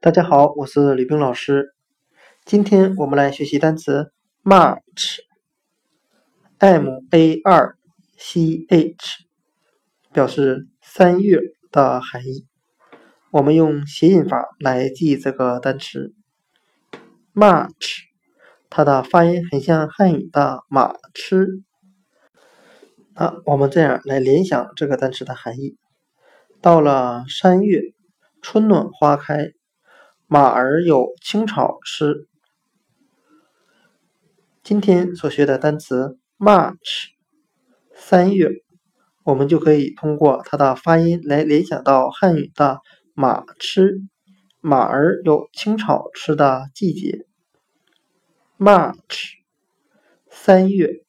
大家好，我是吕冰老师。今天我们来学习单词 March，M A R C H，表示三月的含义。我们用谐音法来记这个单词 March，它的发音很像汉语的马吃。那我们这样来联想这个单词的含义：到了三月，春暖花开，马儿有青草吃。今天所学的单词 March，三月，我们就可以通过它的发音来联想到汉语的马吃，马儿有青草吃的季节。March，三月。